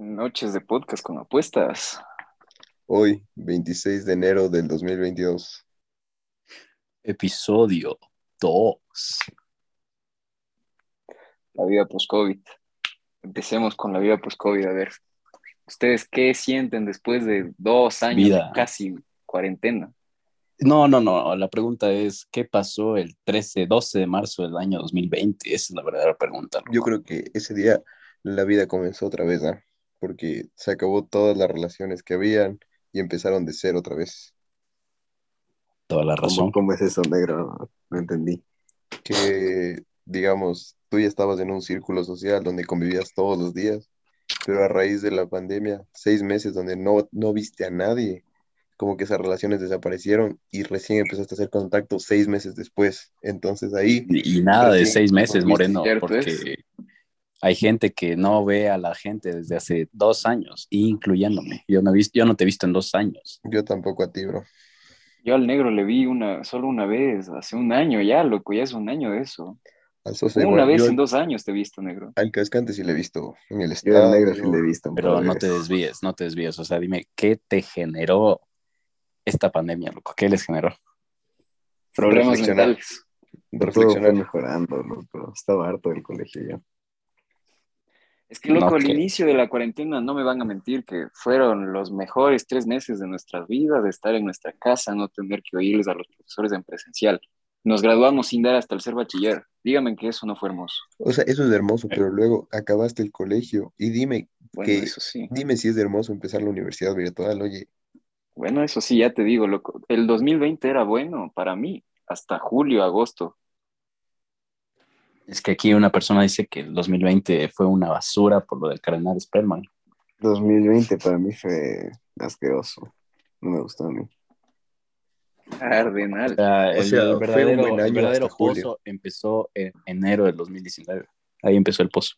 Noches de podcast con apuestas. Hoy, 26 de enero del 2022. Episodio 2. La vida post-COVID. Empecemos con la vida post-COVID. A ver, ¿ustedes qué sienten después de dos años Vida. de casi cuarentena? No, no, no. La pregunta es: ¿qué pasó el 13, 12 de marzo del año 2020? Esa es la verdadera pregunta. Yo creo que ese día la vida comenzó otra vez, ¿ah? Porque se acabó todas las relaciones que habían y empezaron de cero otra vez. Toda la razón. ¿Cómo, cómo es eso, negro? No entendí. Que, digamos, tú ya estabas en un círculo social donde convivías todos los días, pero a raíz de la pandemia, seis meses donde no, no viste a nadie, como que esas relaciones desaparecieron y recién empezaste a hacer contacto seis meses después. Entonces ahí, Y, y nada de seis meses, Moreno, ¿cierto porque hay gente que no ve a la gente desde hace dos años, incluyéndome. Yo no, he visto, yo no te he visto en dos años. yo tampoco a ti, bro. Yo al negro le vi una, solo una vez, hace un año ya, loco, ya es un año de eso. Al socio, una vez yo en dos años te he visto, negro. al cascante sí le he visto en el Yo estadio. al negro sí le he visto. un Pero no te desvíes, no te desvíes. O sea, dime, ¿qué te generó esta pandemia, loco? ¿Qué les generó? Problemas mentales. Todo fue reflexionar. mejorando, loco. Estaba harto del colegio ya. Es que, loco, No, al que- inicio de la cuarentena, no me van a mentir que fueron los mejores tres meses de nuestras vidas, de estar en nuestra casa, no tener que oírles a los profesores en presencial. Nos graduamos sin dar hasta el ser bachiller. Dígame que eso no fue hermoso. O sea, eso es hermoso, pero luego acabaste el colegio y dime, Bueno, que, eso sí. dime si es hermoso empezar la universidad virtual, oye, Bueno, eso sí, ya te digo, loco. El 2020 era bueno para mí, hasta julio, agosto. Es que aquí una persona dice que el 2020 fue una basura por lo del cardenal Spellman. 2020 para mí fue asqueroso. No me gustó a mí. O Cardenal. sea, el, sea, fue un verdadero, el verdadero julio. pozo empezó en enero del 2019. Ahí empezó el pozo.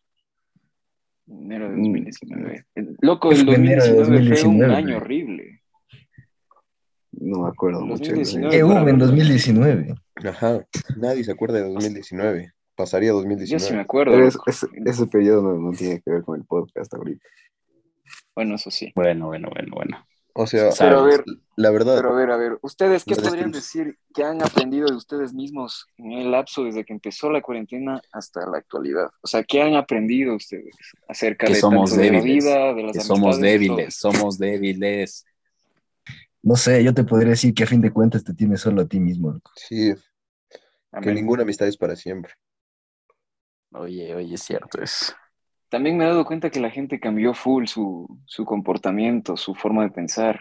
Enero de Mm. 2019. El- Loco, ¿Qué el fue enero de 2019 fue un 2019? año horrible. No me acuerdo mucho. 2019. ¿Qué hubo en para- 2019? ajá, nadie se acuerda de 2019, pasaría Yo sí me 2019. acuerdo. Pero es- loco. es- ese periodo no, no tiene que ver con el podcast ahorita. Bueno, eso sí. Bueno, bueno, bueno, bueno. O sea, Pero a ver, la verdad, Pero a ver, a ver, ¿ustedes qué podrían decir que han aprendido de ustedes mismos en el lapso desde que empezó la cuarentena hasta la actualidad? O sea, ¿qué han aprendido ustedes acerca Que de somos tanto de la vida, de las Que somos débiles, somos débiles. No sé, yo te podría decir que a fin de cuentas te tienes solo a ti mismo, loco. sí, que ninguna amistad es para siempre. Oye, oye, es cierto es. También me he dado cuenta que la gente cambió full su, su comportamiento, su forma de pensar.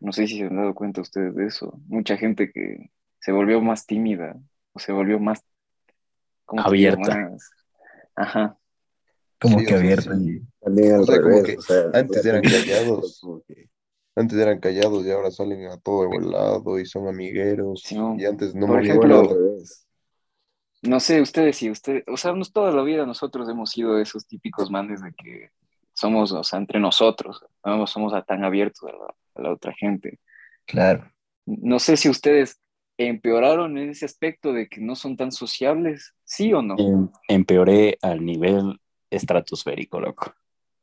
No sé si se han dado cuenta ustedes de eso. Mucha gente que se volvió más tímida o se volvió más... Abierta. Más- Ajá. Como Sí, que o sea, abierto. sí. y- También al O sea, como revés. que o sea, antes eran callados. como que- Antes eran callados y ahora salen a todo lado y son amigueros. Sí, no. y antes no Por morían ejemplo, al revés. No sé, ustedes sí, ustedes, o sea, nos, toda la vida nosotros hemos sido esos típicos manes de que somos, o sea, entre nosotros, no somos a- tan abiertos a la, a la otra gente. Claro. No sé si ustedes empeoraron en ese aspecto de que no son tan sociables, ¿sí o no? Em- empeoré al nivel estratosférico, loco.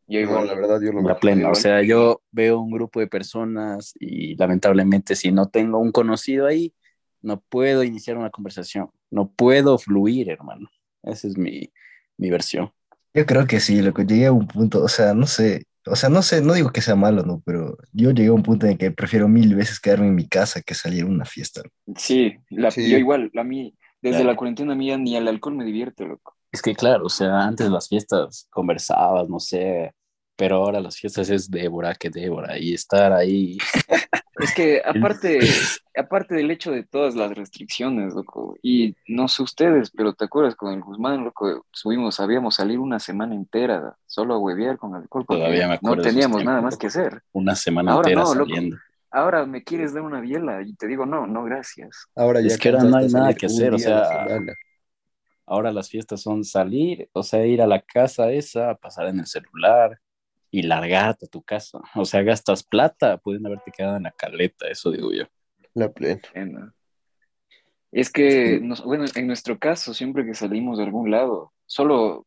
Yo No, igual, la verdad, yo lo La plena. O sea, yo veo un grupo de personas y lamentablemente si no tengo un conocido ahí, no puedo iniciar una conversación. No puedo fluir, hermano. Esa es mi, mi versión. Yo creo que sí, loco. Llegué a un punto, o sea, no sé, o sea, no sé, no digo que sea malo, ¿no? Pero yo llegué a un punto en que prefiero mil veces quedarme en mi casa que salir a una fiesta. sí, la- Sí. yo igual, a mí, desde Claro. la cuarentena mía ni el alcohol me divierte, loco. Es que claro, o sea, antes las fiestas conversabas, no sé, pero ahora las fiestas es Débora que Débora y estar ahí. Es que aparte, aparte del hecho de todas las restricciones, loco, y no sé ustedes, pero te acuerdas con el Guzmán, loco, subimos, sabíamos salir una semana entera solo a huevear con alcohol porque Todavía me no acuerdo esos teníamos nada más que hacer. Una semana Ahora entera no, loco. saliendo. Ahora me quieres dar una biela y te digo, no, no, gracias. Ahora ya Es que ahora no hay nada que hacer, o sea. Ahora las fiestas son salir, o sea, ir a la casa esa, pasar en el celular y largarte a tu casa. O sea, gastas plata, pueden haberte quedado en la caleta, eso digo yo. La plena. Es que, nos- bueno, en nuestro caso, siempre que salimos de algún lado, solo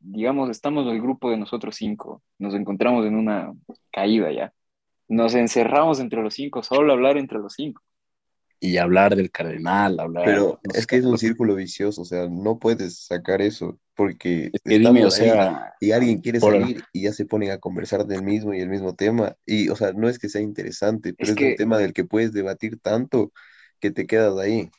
digamos, estamos el grupo de nosotros cinco, nos encontramos en una caída ya. Nos encerramos entre los cinco, solo hablar entre los cinco. Y hablar del cardenal, hablar... Pero no es que es un círculo vicioso, o sea, no puedes sacar eso porque Es que dime, o sea, y alguien quiere por- salir y ya se ponen a conversar del mismo y el mismo tema. Y, o sea, no es que sea interesante, pero es, que- un tema del que puedes debatir tanto que te quedas ahí.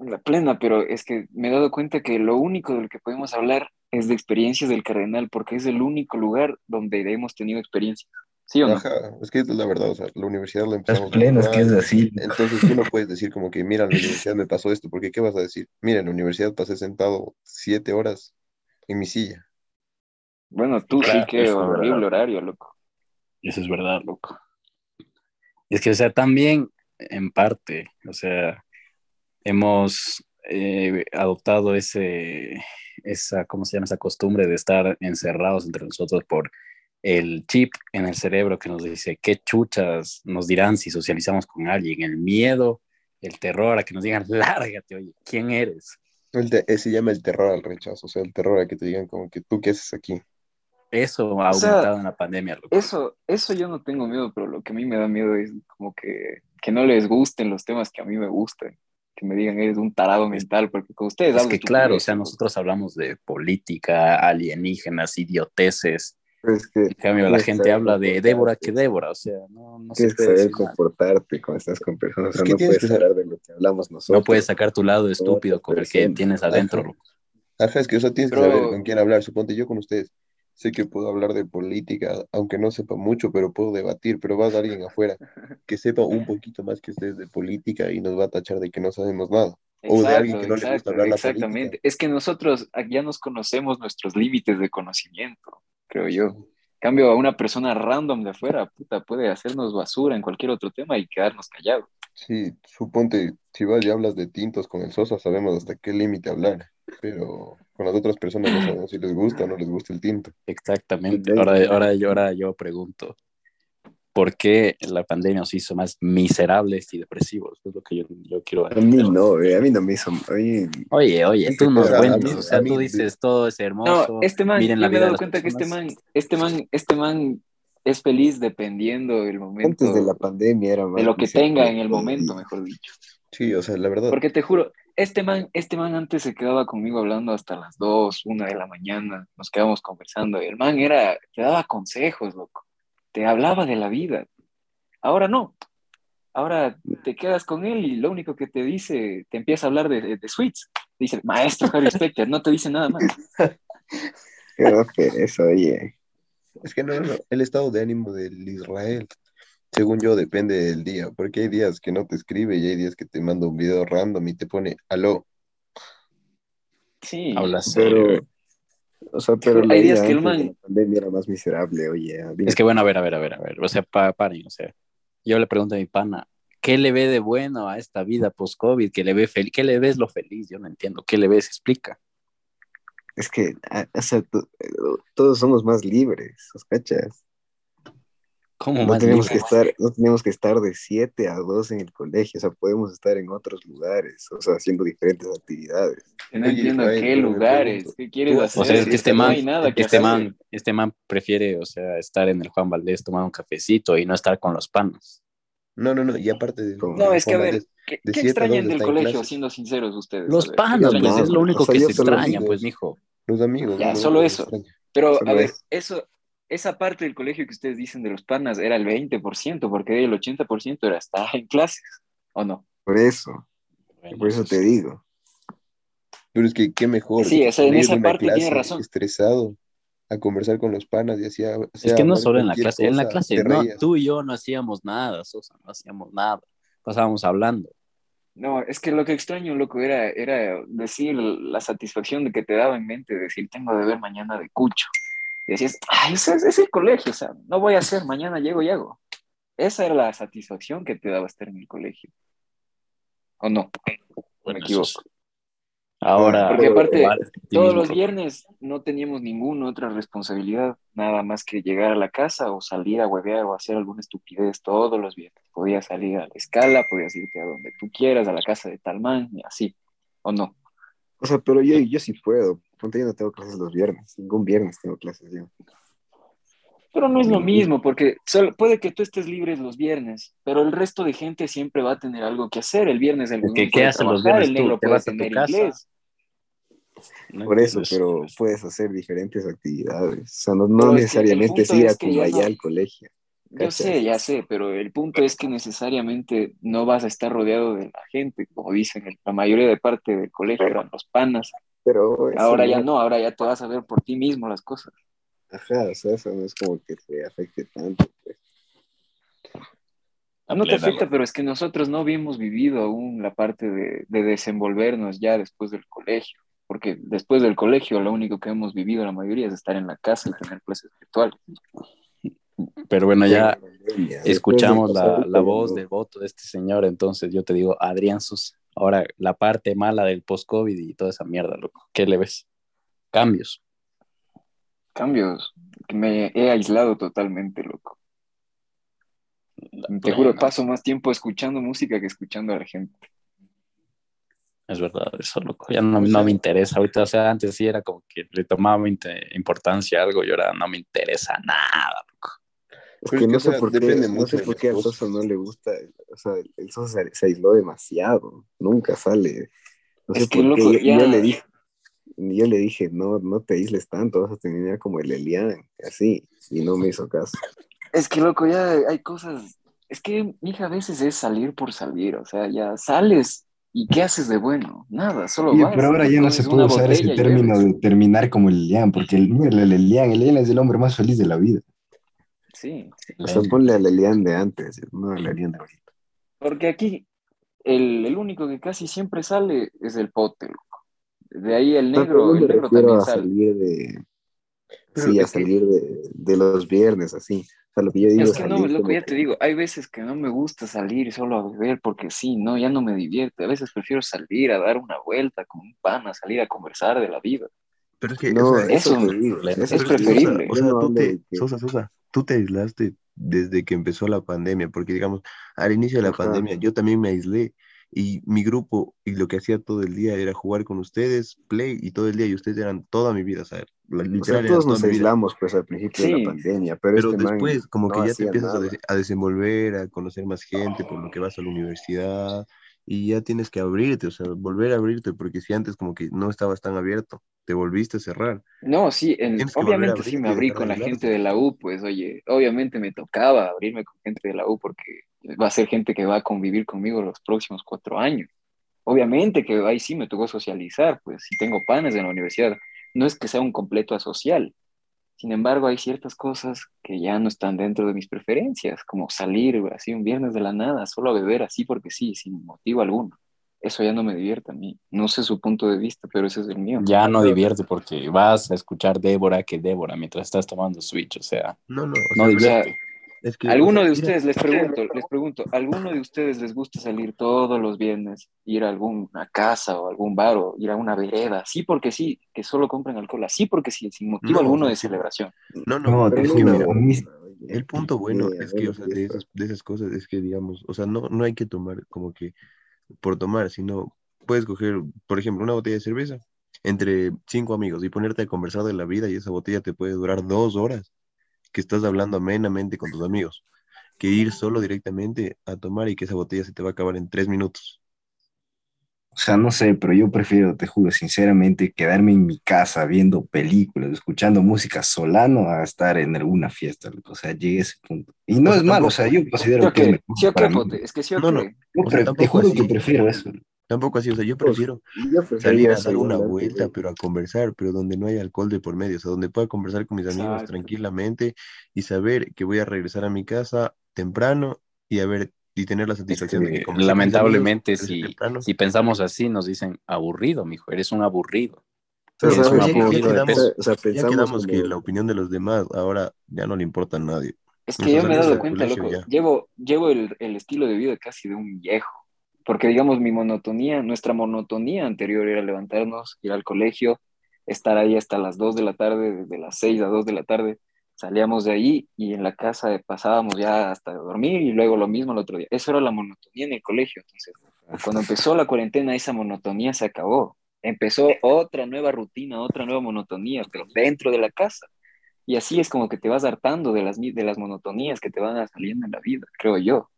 La plena, pero es que me he dado cuenta que lo único del que podemos hablar es de experiencias del cardenal, porque es el único lugar donde hemos tenido experiencias. ¿Sí o no? Ajá, es que es la verdad, o sea, la universidad la empezamos pleno, es que es así. Entonces tú no puedes decir como que, mira, en la universidad me pasó esto, porque ¿qué vas a decir? Mira, en la universidad pasé sentado siete horas en mi silla. Bueno, tú Claro, sí que horrible verdad. horario, loco. Eso es verdad, loco. Y es que, o sea, también, en parte, o sea, hemos eh, adoptado ese, esa, ¿cómo se llama? Esa costumbre de estar encerrados entre nosotros por el chip en el cerebro que nos dice qué chuchas nos dirán si socializamos con alguien, el miedo, el terror a que nos digan, lárgate, oye, ¿quién eres? Eh, se llama el terror al rechazo, o sea, el terror a que te digan como que tú qué haces aquí. Eso ha O sea, aumentado en la pandemia, loco. Eso, eso yo no tengo miedo, pero lo que a mí me da miedo es como que, que no les gusten los temas que a mí me gustan. Que me digan, eres un tarado mental, porque con ustedes Es que claro, o sea, nosotros hablamos de política, alienígenas, idioteces. Pero es que En cambio, la que gente saber habla de. Débora que Débora, o sea, no, no se Tienes que puede saber decir nada. comportarte cuando estás con personas. O Es sea, que no puedes que hablar de lo que hablamos nosotros. No puedes sacar tu lado estúpido con el que tienes adentro. Ajá. Ajá, es que, o sea, tienes que Pero- saber con quién hablar. Suponte yo con ustedes. Sé que puedo hablar de política, aunque no sepa mucho, pero puedo debatir. Pero va a alguien afuera que sepa un poquito más que ustedes de política y nos va a tachar de que no sabemos nada. O de alguien que no le gusta Exacto, hablar la exactamente. política. Es que nosotros ya nos conocemos nuestros límites de conocimiento, creo yo. En cambio, a una persona random de afuera, puta, puede hacernos basura en cualquier otro tema y quedarnos callados. Sí, suponte, si vas y hablas de tintos con el Sosa, sabemos hasta qué límite hablar. Pero con las otras personas no sabemos si les gusta o no les gusta el tinto. Exactamente. Ahora, ahora, yo, ahora yo pregunto, ¿por qué la pandemia nos hizo más miserables y depresivos? Es lo que yo, yo quiero A mí no, eh, a mí no me hizo. Mí, Oye, oye, tú nos o sea, a cuentas, o sea, mí tú dices todo es hermoso. No, este man, miren yo la me he dado cuenta que este man, este man, este man es feliz dependiendo del momento, antes de la pandemia era más. de lo que tenga en el momento, mejor dicho. Sí, o sea, la verdad. Porque te juro, este man, este man antes se quedaba conmigo hablando hasta las 2, 1 de la mañana, nos quedábamos conversando, y el man era, te daba consejos, loco, te hablaba de la vida. Ahora no. Ahora te quedas con él y lo único que te dice, te empieza a hablar de, de, de Sweets. Dice, maestro Harry Specter, no te dice nada más. Qué da pereza, oye. Es que no, no, el estado de ánimo del Israel, según yo, depende del día, porque hay días que no te escribe y hay días que te manda un video random y te pone aló. Sí. Habla serio. Pero, o sea, pero Hay la días que el man- la pandemia era más miserable, oye. a mí- Es que bueno, a ver, a ver, a ver, a ver, o sea, pa- paren, o sea, yo le pregunto a mi pana, ¿qué le ve de bueno a esta vida post-COVID? ¿Qué le ve feliz? ¿Qué le ves lo feliz? Yo no entiendo, ¿qué le ves? Explica. Es que, ah, o sea, to- todos somos más libres, ¿os cachas? ¿Cómo No tenemos que estar, no tenemos que estar de 7 a 2 en el colegio, o sea, podemos estar en otros lugares, o sea, haciendo diferentes actividades. No entiendo qué me lugares, qué quieres hacer. O sea, es que este no no man, nada que este man, este man prefiere, o sea, estar en el Juan Valdés tomando un cafecito y no estar con los panos. No, no, no, y aparte de... No, No, es que a ver, Valdés, ¿qué, de qué extrañan del colegio, clases. siendo sinceros ustedes? Los ¿qué extrañan? pues es lo único o sea, que se extraña, amigos. pues, mijo. Los amigos. Ya, solo eso. Pero, a ver, eso. Esa parte del colegio que ustedes dicen de los panas era el 20%, porque el 80% era estar en clases, ¿o no? Por eso, Bueno, por eso te sí. digo. Pero es que qué mejor Sí, o sea, en esa parte tiene razón. estresado a conversar con los panas y hacía... Es que no solo en la clase, en la clase, no, tú y yo no hacíamos nada, Sosa, no hacíamos nada, pasábamos hablando. No, es que lo que extraño, loco, era, era decir la satisfacción de que te daba en mente, decir, tengo de ver mañana de cucho. Y decías, ay, ese es, es el colegio, o sea, no voy a hacer, mañana llego y hago. Esa era la satisfacción que te daba estar en el colegio. ¿O no? Bueno, Me equivoco. Ahora, Porque aparte, Todos los viernes no teníamos ninguna otra responsabilidad, nada más que llegar a la casa o salir a huevear o hacer alguna estupidez todos los viernes. Podías salir a la escala, podías irte a donde tú quieras, a la casa de tal man y así, ¿o no? O sea, pero yo, yo sí puedo, ponte yo no tengo clases los viernes, ningún viernes tengo clases yo. Pero no es lo mismo, porque solo- puede que tú estés libre los viernes, pero el resto de gente siempre va a tener algo que hacer. El viernes el que, ¿qué hacen los trabajar, viernes el tú? negro ¿Te puede tener inglés. No Por eso, entiendes. pero puedes hacer diferentes actividades. O sea, no, no es que necesariamente es punto ir es a que Cumbayá no- al colegio. Yo sé, ya sé, pero el punto es que necesariamente no vas a estar rodeado de la gente, como dicen, la mayoría de parte del colegio eran los panas. Pero Ahora ya no, ahora ya te vas a ver por ti mismo las cosas. Ajá, o sea, eso no es como que te afecte tanto. pues. No te afecta, pero es que nosotros no habíamos vivido aún la parte de, de desenvolvernos ya después del colegio, porque después del colegio lo único que hemos vivido la mayoría es estar en la casa y tener clases virtuales. Pero bueno, ya escuchamos de la, la voz del voto de este señor, entonces yo te digo, Adrián Sus, ahora la parte mala del post-COVID y toda esa mierda, loco. ¿Qué le ves? Cambios. Cambios, me he aislado totalmente, loco. La Te juro, paso más tiempo escuchando música que escuchando a la gente. Es verdad, eso, loco. Ya no, me interesa. Ahorita, o sea, antes sí era como que le tomaba importancia a algo y ahora no me interesa nada, loco. Es Pero que es que, no sé por qué, no sé por qué a cosas. Sosa no le gusta, o sea, el Sosa se, se aisló demasiado, nunca sale. No sé Es que, por qué, loco, yo, ya- yo le dije, yo le dije, no, no te aísles tanto, vas a terminar como el Elian, así, y no me hizo caso. Es que, loco, ya hay cosas. Es que, hija, a veces es salir por salir. O sea, ya sales y ¿qué haces de bueno? Nada, solo Oye, vas. pero ahora ya no se puede usar ese término de terminar como el Elian, porque el, mira, el Elian, el Elian es el hombre más feliz de la vida. Sí, O sea, ponle al Elian de antes, no al Elian de ahorita. porque aquí el, el único que casi siempre sale es el pote, loco. De ahí el No, negro, yo el negro también a sale. salir de, sí, a salir de, de los viernes, así. O sea, lo que yo digo Es que no, salir loco, ya que- te digo, hay veces que no me gusta salir solo a beber porque sí, no, ya no me divierte. A veces prefiero salir a dar una vuelta con un pan, a salir a conversar de la vida. Pero es que, No, o sea, eso, es preferible. O sea, no tú te, de que- Sosa, Sosa, tú te aislaste desde que empezó la pandemia, porque digamos, al inicio de la Ajá. pandemia yo también me aislé y mi grupo y lo que hacía todo el día era jugar con ustedes, play y todo el día y ustedes eran toda mi vida, o sea, O sea, todos nos vida. aislamos pues al principio de Sí. la pandemia, pero, Pero este man después, como que ya te empiezas a, a desenvolver, a conocer más gente, por lo que vas a la universidad, y ya tienes que abrirte, o sea, volver a abrirte, porque si antes como que no estabas tan abierto, te volviste a cerrar. No, sí, en- obviamente sí abrirte me y abrí con la gente de la U, pues oye, obviamente me tocaba abrirme con gente de la U porque va a ser gente que va a convivir conmigo los próximos cuatro años. Obviamente que ahí sí me tocó socializar, pues si tengo panes en la universidad, no es que sea un completo asocial. Sin embargo, hay ciertas cosas que ya no están dentro de mis preferencias, como salir así un viernes de la nada, solo a beber así porque sí, sin motivo alguno. Eso ya no me divierte a mí. No sé su punto de vista, pero ese es el mío. Ya no divierte porque vas a escuchar Débora que Débora mientras estás tomando Switch, o sea, No, no, o no sea, divierte. Es que, ¿Alguno o sea, de mira, ustedes, les pregunto, les pregunto, ¿alguno de ustedes les gusta salir todos los viernes, ir a alguna casa o algún bar o ir a una vereda? Sí porque sí, que solo compren alcohol, así porque sí, sin motivo No, alguno de sí. celebración. No, no, No, es que mira, el punto bueno sí, es que, o sea, de esas, de esas cosas es que, digamos, o sea, no, no hay que tomar como que por tomar, sino puedes coger, por ejemplo, una botella de cerveza entre cinco amigos y ponerte a conversar de la vida y esa botella te puede durar dos horas que estás hablando amenamente con tus amigos, que ir solo directamente a tomar y que esa botella se te va a acabar en tres minutos. o sea, no sé, pero yo prefiero, te juro, sinceramente, quedarme en mi casa viendo películas, escuchando música solano a estar en alguna fiesta, o sea, llegué a ese punto. Y no es malo, o sea, yo ¿Sí considero que es mejor ¿Sí para mí. Es que sí No, no. Yo o sea, te juro así. que prefiero eso. Tampoco así, o sea, yo Pues, prefiero yo salir a dar salir una vuelta, pero a conversar, pero donde no haya alcohol de por medio, o sea, donde pueda conversar con mis amigos tranquilamente y saber que voy a regresar a mi casa temprano y a ver y tener la Es satisfacción de que amigos, lamentablemente si, temprano. si pensamos así nos dicen aburrido, mijo, eres un aburrido. Pero, Eres o un sea, ya- quedamos- peso. O sea, Ya pensamos quedamos que la opinión de los demás ahora ya no le importa a nadie. Es que yo me he dado cuenta, loco, ya. llevo, llevo el, el estilo de vida casi de un viejo, porque digamos mi monotonía, nuestra monotonía anterior era levantarnos, ir al colegio, estar ahí hasta las 2 de la tarde, desde las 6 a 2 de la tarde, salíamos de ahí y en la casa pasábamos ya hasta dormir y luego lo mismo el otro día. Eso era la monotonía en el colegio, entonces cuando empezó la cuarentena esa monotonía se acabó. empezó otra nueva rutina, otra nueva monotonía, pero dentro de la casa. Y así es como que te vas hartando de las, de las monotonías que te van saliendo en la vida, creo yo.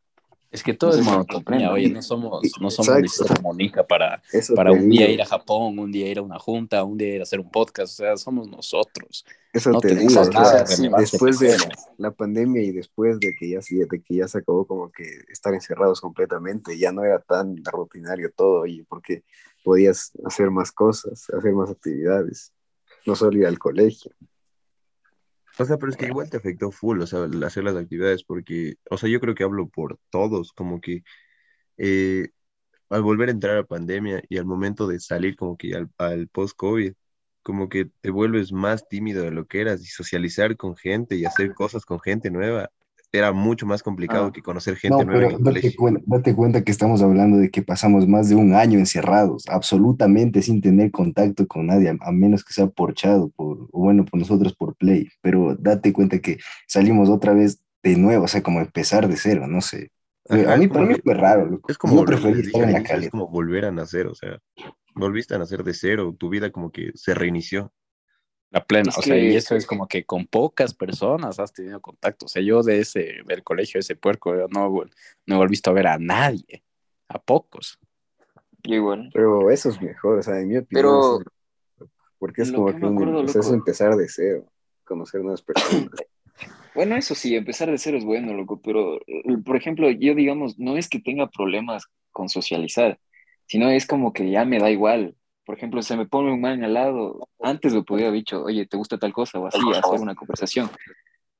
Es que todo No es monotonía, oye, no somos, no somos. Luisito Comunica para, Eso para un día ir a Japón, un día ir a una junta, un día ir a hacer un podcast, o sea, somos nosotros. Eso no te digo, o nada sea, de relevancia después de la pandemia y después de que ya de que ya se acabó como que estar encerrados completamente, ya no era tan rutinario todo, y porque podías hacer más cosas, hacer más actividades, no solo ir al colegio. O sea, pero es que igual te afectó full, o sea, hacer las actividades, porque, o sea, yo creo que hablo por todos, como que eh, al volver a entrar a pandemia y al momento de salir como que al, al post-COVID, como que te vuelves más tímido de lo que eras y socializar con gente y hacer cosas con gente nueva era mucho más complicado Ah. que conocer gente No, nueva pero en el date, colegio. cuen- date cuenta que estamos hablando de que pasamos más de un año encerrados, absolutamente sin tener contacto con nadie, a, menos que sea por chat o, por, o bueno, por nosotros por play. Pero date cuenta que salimos otra vez de nuevo, o sea, como empezar de cero, no sé. Fue- Ajá, a mí, para mí fue raro, loco. Es como, Yo preferí estar en la inicio, es calle. como volver a nacer, o sea, volviste a nacer de cero, tu vida como que se reinició. La plena, Es o sea, y eso es como que con pocas personas has tenido contacto. O sea, yo de ese, del colegio, ese puerco, yo no, no he vuelto a ver a nadie, a pocos. Pero eso es mejor, o sea, en mi opinión, Pero es porque es lo como que un- o sea, es empezar de cero, conocer nuevas personas. Bueno, eso sí, empezar de cero es bueno, loco, pero, eh, por ejemplo, yo, digamos, no es que tenga problemas con socializar, sino es como que ya me da igual. Por ejemplo, se me pone un man al lado, antes lo podía haber dicho, oye, ¿te gusta tal cosa? O así, hacer una conversación.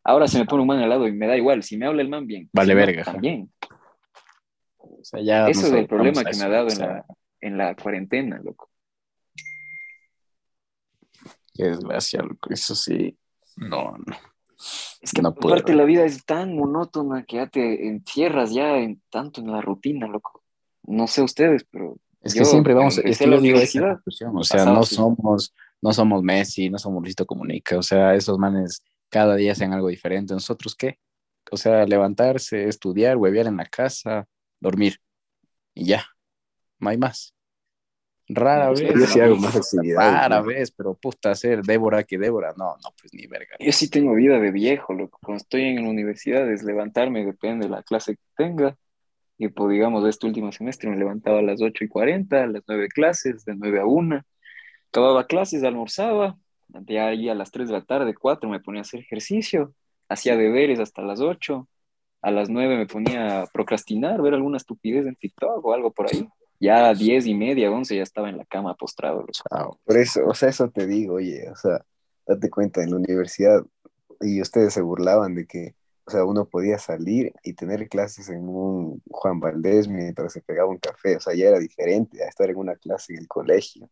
Ahora se me pone un man al lado y me da igual, si me habla el man bien. Vale si verga. También. O sea, ya Eso es el problema que me ha dado o en la, en la cuarentena, loco. Qué desgracia, loco. Eso sí. No, no. Es que No aparte puedo. la vida es tan monótona que ya te encierras ya en tanto en la rutina, loco. No sé ustedes, pero Es Yo, que siempre vamos, es que la yo digo o sea, pasaba no así. somos, no somos Messi, no somos Luisito Comunica, o sea, esos manes cada día hacen algo diferente. ¿Nosotros qué? O sea, levantarse, estudiar, huevear en la casa, dormir y ya, no hay más. Rara Pues, vez. yo sí hago más actividades, Rara ¿no? vez, pero puta, hacer Débora que Débora, no, no, pues ni verga. yo sí tengo vida de viejo, loco. Cuando estoy en la universidad es levantarme, depende de la clase que tenga. Y pues digamos, este último semestre me levantaba a las 8 y 40, a las 9 clases, de 9 a 1. Acababa clases, almorzaba, de ahí a las 3 de la tarde, 4 me ponía a hacer ejercicio, hacía deberes hasta las 8. A las 9 me ponía a procrastinar, ver alguna estupidez en TikTok o algo por ahí. Ya a 10 y media, 11 ya estaba en la cama postrado. Chao. Por eso, o sea, eso te digo, oye, o sea, date cuenta, en la universidad, y ustedes se burlaban de que, o sea, uno podía salir y tener clases en un Juan Valdés mientras se pegaba un café, o sea, ya era diferente a estar en una clase en el colegio.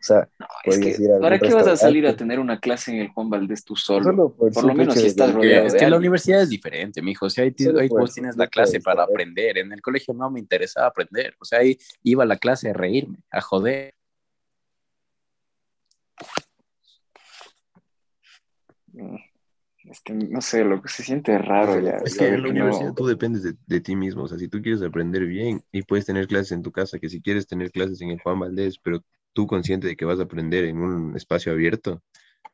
O sea, Es podías que, ir a algún ¿para qué vas a salir a tener una clase en el Juan Valdés tú solo? solo por, Por lo menos si estás rodeado Es de que la universidad es diferente, mijo. O sea, ahí, vos tienes la clase para aprender. En el colegio no me interesaba aprender. O sea, ahí iba a la clase a reírme, a joder. Mm, Es que no sé, lo que se siente raro ya. Es que en la que no- universidad tú dependes de, de ti mismo, o sea, si tú quieres aprender bien y puedes tener clases en tu casa, que si quieres tener clases en el Juan Valdés, pero tú consciente de que vas a aprender en un espacio abierto,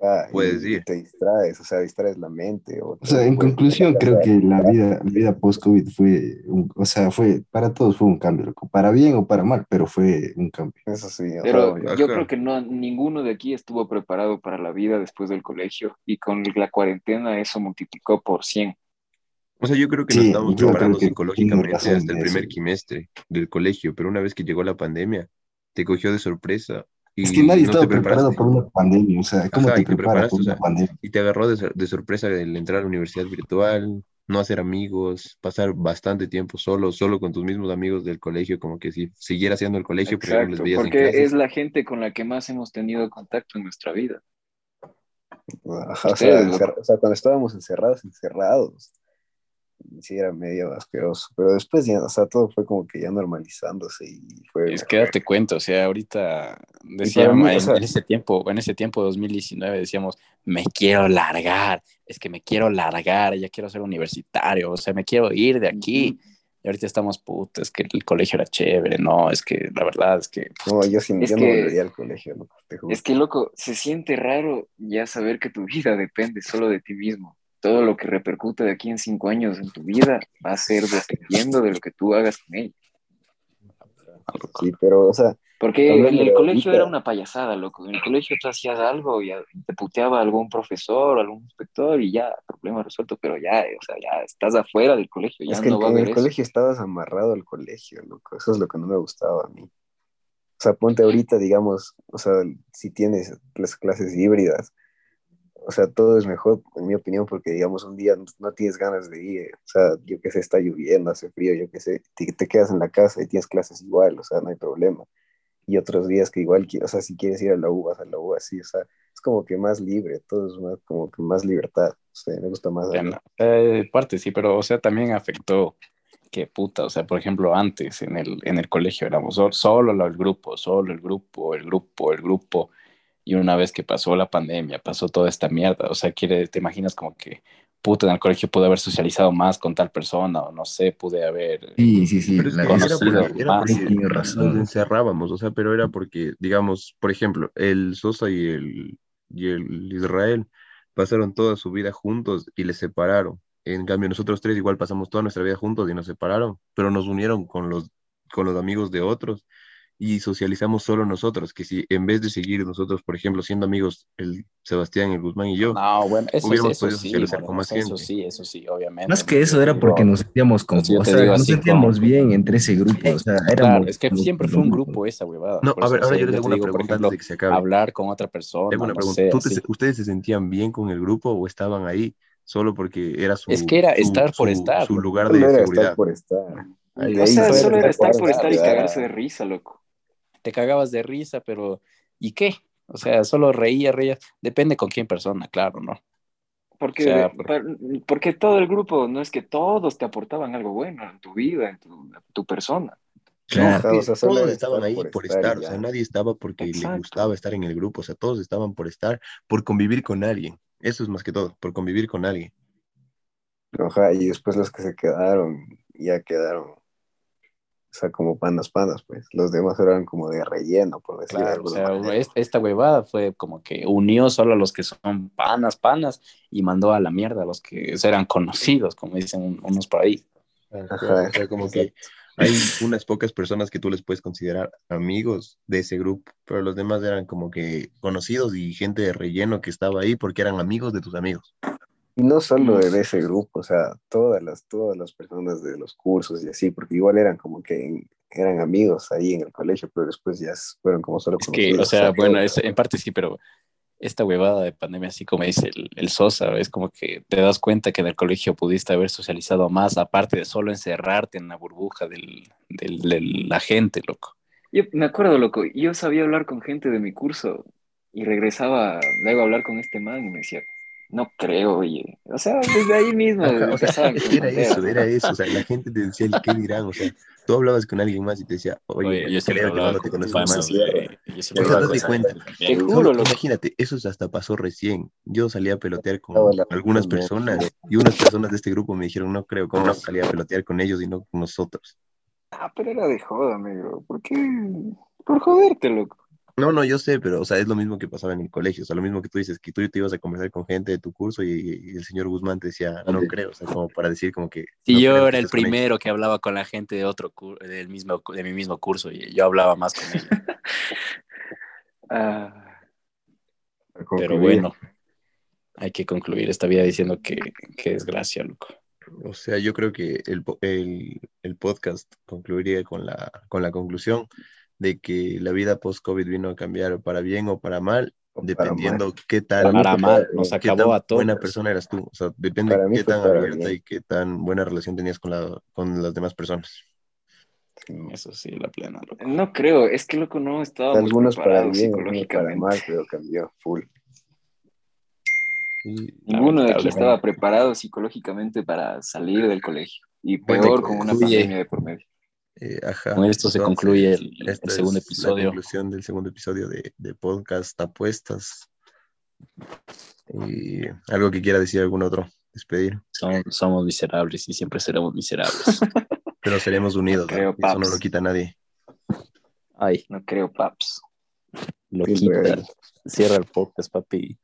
Ah, Puedes y, ir. te distraes, o sea, distraes la mente. O, O sea, en conclusión, creo que la vida, la vida post-COVID fue, un- o sea, fue, para todos fue un cambio, loco. Para bien o para mal, pero fue un cambio. Eso sí, Pero obvio. yo creo que no, ninguno de aquí estuvo preparado para la vida después del colegio y con la cuarentena eso multiplicó por 100. O sea, yo creo que Sí, nos creo preparando psicológicamente hasta el primer quimestre del colegio, pero una vez que llegó la pandemia, te cogió de sorpresa y Es que nadie no estaba te preparado para una pandemia, o sea, ¿cómo Ajá, te te preparas preparaste, para o una sea, pandemia? y te agarró de, de sorpresa el entrar a la universidad virtual, no hacer amigos, pasar bastante tiempo solo, solo con tus mismos amigos del colegio, como que si siguieras haciendo el colegio, pero ya no les Exacto, veías en porque clases. es la gente con la que más hemos tenido contacto en nuestra vida. Ajá, sea, o sea, cuando estábamos encerrados, encerrados, sí era medio asqueroso, pero después ya, o sea, todo fue como que ya normalizándose y fue... Es que date cuenta, o sea, ahorita decíamos, mí, o en, sea- en ese tiempo, en ese tiempo 2019 decíamos, me quiero largar, es que me quiero largar, ya quiero ser universitario, o sea, me quiero ir de aquí. Y ahorita estamos, puta, es que el colegio era chévere, no, es que la verdad es que... No, yo, sí, Es yo no que- volvería al colegio, loco, te juro. Es que, loco, se siente raro ya saber que tu vida depende solo de ti mismo. Todo lo que repercute de aquí en cinco años en tu vida va a ser dependiendo de lo que tú hagas con ella. Sí, pero, o sea, Porque en el colegio ahorita. era una payasada, loco. En el colegio tú hacías algo y te puteaba algún profesor, algún inspector y ya, problema resuelto, pero ya, o sea, ya estás afuera del colegio, ya es que no va en el eso. colegio estabas amarrado al colegio, loco. Eso es lo que no me gustaba a mí. O sea, ponte ahorita, digamos, o sea, si tienes las clases híbridas, o sea, todo es mejor, en mi opinión, porque, digamos, un día no, no tienes ganas de ir, o sea, yo qué sé, está lloviendo, hace frío, yo qué sé, te, te quedas en la casa y tienes clases igual, o sea, no hay problema. Y otros días que igual, o sea, si quieres ir a la U, vas a la U, así, o sea, es como que más libre, todo es más, como que más libertad, o sea, me gusta más. Bueno, eh, parte sí, pero o sea, también afectó que puta, o sea, por ejemplo, antes en el, en el colegio éramos so- solo lo- el grupo, solo el grupo, el grupo, el grupo, y una vez que pasó la pandemia, pasó toda esta mierda, o sea, quiere, te imaginas como que puta, en el colegio pude haber socializado más con tal persona, o no sé, pude haber... Sí, sí, sí. La- era conocido porque, era porque Tienes nos encerrábamos, o sea, pero era porque, digamos, por ejemplo, el Sosa y el, y el Israel pasaron toda su vida juntos y les separaron. En cambio, nosotros tres igual pasamos toda nuestra vida juntos y nos separaron, pero nos unieron con los, con los amigos de otros y socializamos solo nosotros, que si en vez de seguir nosotros, por ejemplo, siendo amigos, el Sebastián, el Guzmán y yo, No, bueno, eso, Hubiéramos eso podido sí, socializar bueno, con más o sea, eso sí, eso sí, obviamente. Más que eso era porque nos sentíamos con, Pues yo o te sea, digo nos sentíamos como- bien entre ese grupo, o sea, éramos Claro, es que siempre fue un grupo esa huevada. No, por a ver, o ahora yo les hago una digo, por pregunta ejemplo, antes de que se acabe. hablar con otra persona, Tengo una no pregunta. sé, ¿Tú te- así. ¿Ustedes se sentían bien con el grupo o estaban ahí solo porque era su, Es que era su- estar por su- estar, su lugar de seguridad? estar por estar. Ahí- O sea, solo era estar por estar y cagarse de risa, loco. Te cagabas de risa, pero ¿y qué? O sea, solo reía, reía. Depende con quién persona, claro, ¿no? Porque, O sea, por- par- porque todo el grupo, no es que todos te aportaban algo bueno en tu vida, en tu, tu persona. Claro. Ajá, o sea, solo todos estaban ahí por por, estar o sea, nadie estaba porque le gustaba estar en el grupo, o sea, todos estaban por estar, por convivir con alguien. Eso es más que todo, por convivir con alguien. Ajá, y después los que se quedaron, ya quedaron, o sea, como panas panas, pues. Los demás eran como de relleno, por decir de Claro, o alguna sea, manera. es- esta huevada fue como que unió solo a los que son panas, panas, y mandó a la mierda a los que eran conocidos, como dicen un- unos por ahí. Ajá, o sea, como que hay unas pocas personas que tú les puedes considerar amigos de ese grupo, pero los demás eran como que conocidos y gente de relleno que estaba ahí porque eran amigos de tus amigos. Y no solo de ese grupo, o sea, todas las, todas las personas de los cursos y así, porque igual eran como que en- eran amigos ahí en el colegio, pero después ya fueron como solo Es que, o sea, bueno, todos. es, en parte sí, pero esta huevada de pandemia, así como dice el, el Sosa, es como que te das cuenta que en el colegio pudiste haber socializado más, aparte de solo encerrarte en la burbuja del, del- de la gente, loco. Yo me acuerdo, loco, yo sabía hablar con gente de mi curso y regresaba luego a hablar con este man y me decía, no creo, oye. O sea, desde ahí mismo Ajá, o sea, era eso, ¿no? era eso, o sea, la gente te decía el qué dirán, o sea, tú hablabas con alguien más y te decía, oye, Oye, yo creo que no te con conoces panas, más. yo siempre cuenta. Te juro, No, loco. imagínate, eso hasta pasó recién. Yo salí a pelotear con algunas personas y unas personas de este grupo me dijeron, no creo, ¿cómo a salir a pelotear con ellos y no con nosotros? Ah, pero era de joda, amigo. ¿Por qué? Por joderte, loco. No, no, yo sé, pero, o sea, es lo mismo que pasaba en el colegio, o sea, lo mismo que tú dices, que tú te ibas a conversar con gente de tu curso y, y el señor Guzmán te decía, no creo, o sea, como para decir como que... No yo era el primero que hablaba con la gente de otro cur- del mismo de mi mismo curso y yo hablaba más con ellos. Ah, Pero bueno, hay que concluir esta vida diciendo que, que desgracia, loco. O sea, yo creo que el, el, el podcast concluiría con la, con la conclusión de que la vida post-COVID vino a cambiar para bien o para mal, o para dependiendo qué mí Para mal, nos qué acabó tan a todos. buena persona eras tú. O sea, depende Para mí qué tan abierta bien. y qué tan buena relación tenías con, la, con las demás personas. Sí. Eso sí, la plena, loco. no creo, es que loco no estábamos Algunos para bien, algunos para psicológicamente. mal, pero cambió full. Y, Ninguno de aquí estaba preparado psicológicamente para salir del colegio. Y peor con una pandemia de por medio. Eh, ajá, Con esto se entonces, concluye el, el segundo es La episodio. conclusión del segundo episodio de, de podcast Apuestas. Y algo que quiera decir algún otro, despedir. Son- somos miserables y siempre seremos miserables. Pero seremos unidos, Creo, ¿no? Eso no lo quita nadie. Ay, No creo, paps. lo quita. Cierra el podcast, papi.